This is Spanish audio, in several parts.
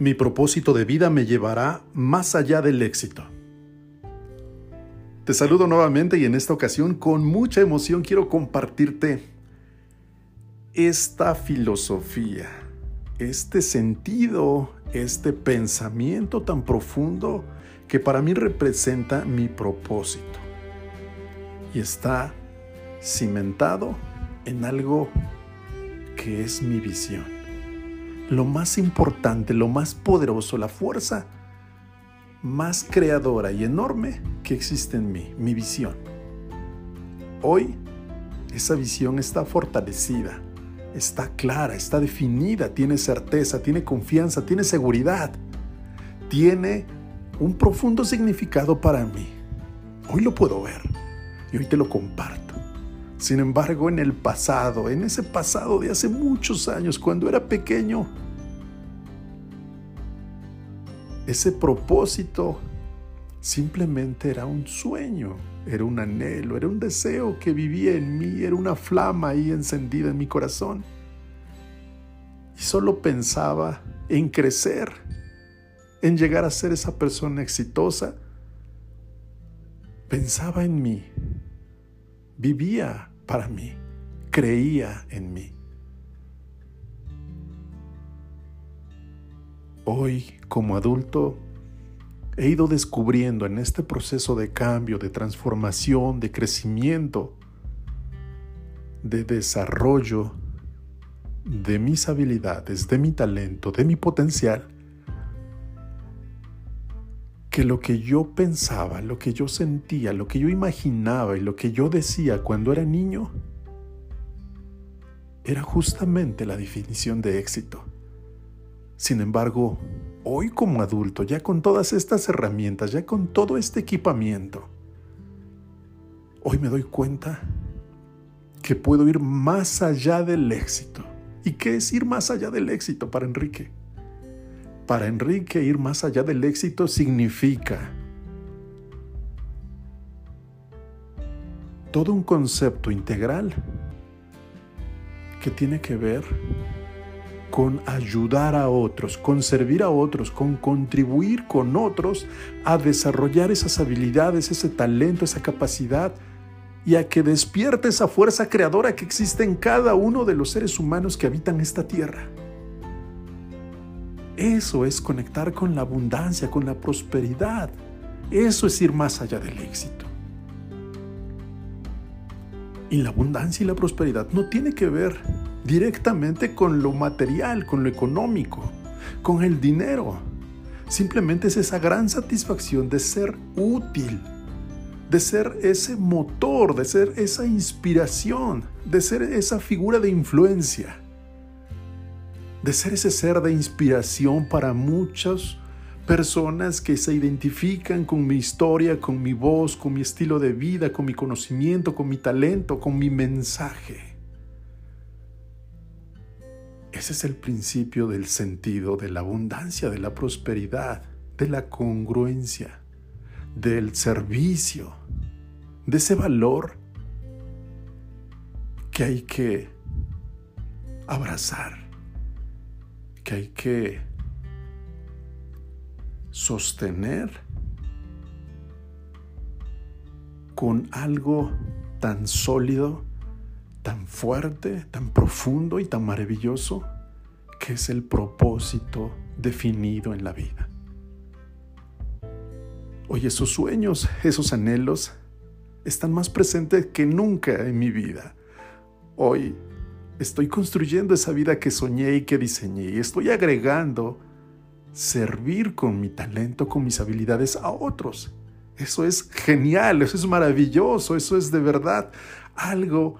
Mi propósito de vida me llevará más allá del éxito. Te saludo nuevamente y en esta ocasión con mucha emoción quiero compartirte esta filosofía, este sentido, este pensamiento tan profundo que para mí representa mi propósito. Y está cimentado en algo que es mi visión lo más importante, lo más poderoso, la fuerza más creadora y enorme que existe en mí, mi visión. Hoy esa visión está fortalecida, está clara, está definida, tiene certeza, tiene confianza, tiene seguridad, tiene un profundo significado para mí. Hoy lo puedo ver y hoy te lo comparto. Sin embargo, en el pasado, en ese pasado de hace muchos años, cuando era pequeño, ese propósito simplemente era un sueño, era un anhelo, era un deseo que vivía en mí, era una flama ahí encendida en mi corazón. Y solo pensaba en crecer, en llegar a ser esa persona exitosa. Pensaba en mí, vivía para mí, creía en mí. Hoy, como adulto, he ido descubriendo en este proceso de cambio, de transformación, de crecimiento, de desarrollo de mis habilidades, de mi talento, de mi potencial, lo que yo pensaba, lo que yo sentía, lo que yo imaginaba y lo que yo decía cuando era niño, era justamente la definición de éxito. Sin embargo, hoy como adulto, ya con todas estas herramientas, ya con todo este equipamiento, hoy me doy cuenta que puedo ir más allá del éxito. ¿Y qué es ir más allá del éxito para Enrique? Para Enrique ir más allá del éxito significa todo un concepto integral que tiene que ver con ayudar a otros, con servir a otros, con contribuir con otros a desarrollar esas habilidades, ese talento, esa capacidad y a que despierte esa fuerza creadora que existe en cada uno de los seres humanos que habitan esta tierra. Eso es conectar con la abundancia, con la prosperidad. Eso es ir más allá del éxito. Y la abundancia y la prosperidad no tiene que ver directamente con lo material, con lo económico, con el dinero. Simplemente es esa gran satisfacción de ser útil, de ser ese motor, de ser esa inspiración, de ser esa figura de influencia de ser ese ser de inspiración para muchas personas que se identifican con mi historia, con mi voz, con mi estilo de vida, con mi conocimiento, con mi talento, con mi mensaje. Ese es el principio del sentido, de la abundancia, de la prosperidad, de la congruencia, del servicio, de ese valor que hay que abrazar que hay que sostener con algo tan sólido, tan fuerte, tan profundo y tan maravilloso que es el propósito definido en la vida. Hoy esos sueños, esos anhelos están más presentes que nunca en mi vida. Hoy Estoy construyendo esa vida que soñé y que diseñé y estoy agregando servir con mi talento, con mis habilidades a otros. Eso es genial, eso es maravilloso, eso es de verdad algo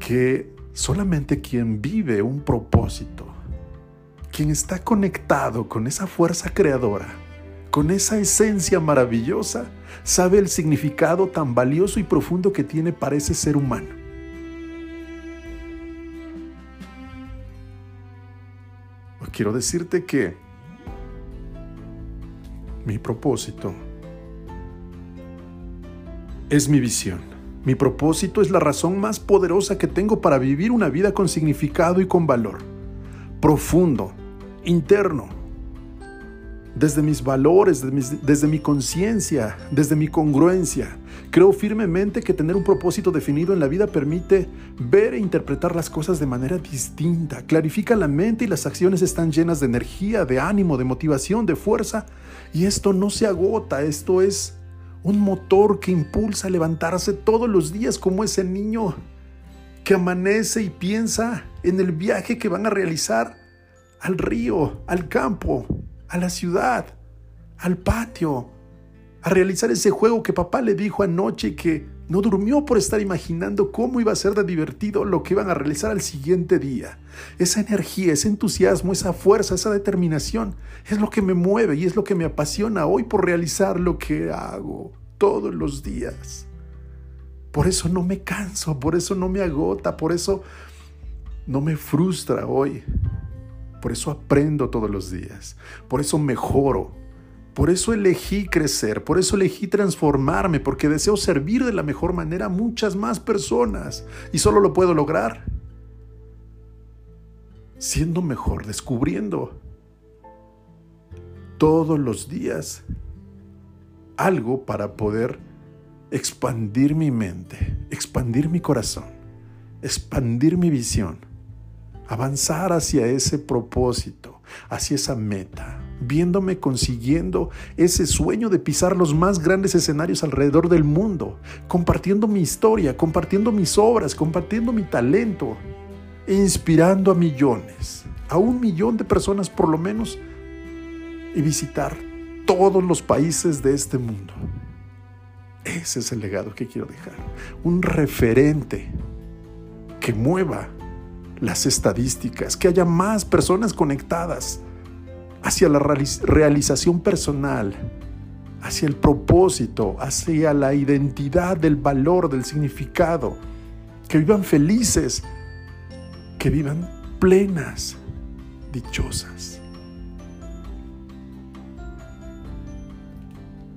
que solamente quien vive un propósito, quien está conectado con esa fuerza creadora, con esa esencia maravillosa, sabe el significado tan valioso y profundo que tiene para ese ser humano. Quiero decirte que mi propósito es mi visión. Mi propósito es la razón más poderosa que tengo para vivir una vida con significado y con valor. Profundo, interno, desde mis valores, desde, mi conciencia, desde mi congruencia. Creo firmemente que tener un propósito definido en la vida permite ver e interpretar las cosas de manera distinta, clarifica la mente y las acciones están llenas de energía, de ánimo, de motivación, de fuerza. Y esto no se agota, esto es un motor que impulsa a levantarse todos los días como ese niño que amanece y piensa en el viaje que van a realizar al río, al campo, a la ciudad, al patio, a realizar ese juego que papá le dijo anoche que no durmió por estar imaginando cómo iba a ser de divertido lo que iban a realizar al siguiente día. Esa energía, ese entusiasmo, esa fuerza, esa determinación es lo que me mueve y es lo que me apasiona hoy por realizar lo que hago todos los días. Por eso no me canso, por eso no me agota, por eso no me frustra hoy. Por eso aprendo todos los días. Por eso mejoro. Por eso elegí crecer. Por eso elegí transformarme. Porque deseo servir de la mejor manera a muchas más personas. Y solo lo puedo lograr siendo mejor, descubriendo todos los días algo para poder expandir mi mente, expandir mi corazón, expandir mi visión avanzar hacia ese propósito, hacia esa meta, viéndome consiguiendo ese sueño de pisar los más grandes escenarios alrededor del mundo, compartiendo mi historia, compartiendo mis obras, compartiendo mi talento, e inspirando a millones, a un millón de personas por lo menos, y visitar todos los países de este mundo. Ese es el legado que quiero dejar, un referente que mueva las estadísticas, que haya más personas conectadas hacia la realización personal, hacia el propósito, hacia la identidad del valor, del significado, que vivan felices, que vivan plenas, dichosas.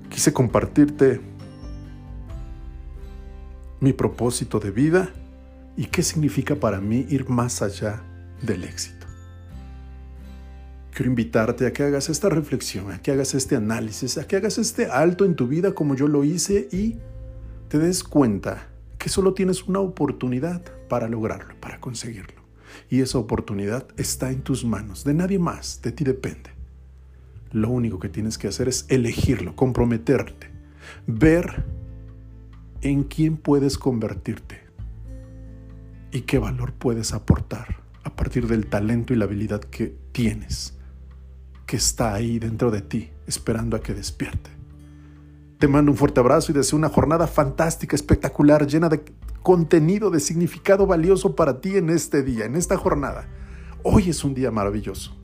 Quise compartirte mi propósito de vida y qué significa para mí ir más allá del éxito. Quiero invitarte a que hagas esta reflexión, a que hagas este análisis, a que hagas este alto en tu vida como yo lo hice y te des cuenta que solo tienes una oportunidad para lograrlo, para conseguirlo. Y esa oportunidad está en tus manos, de nadie más, de ti depende. Lo único que tienes que hacer es elegirlo, comprometerte, ver en quién puedes convertirte, y qué valor puedes aportar a partir del talento y la habilidad que tienes, que está ahí dentro de ti, esperando a que despierte. Te mando un fuerte abrazo y deseo una jornada fantástica, espectacular, llena de contenido, de significado valioso para ti en este día, en esta jornada. Hoy es un día maravilloso.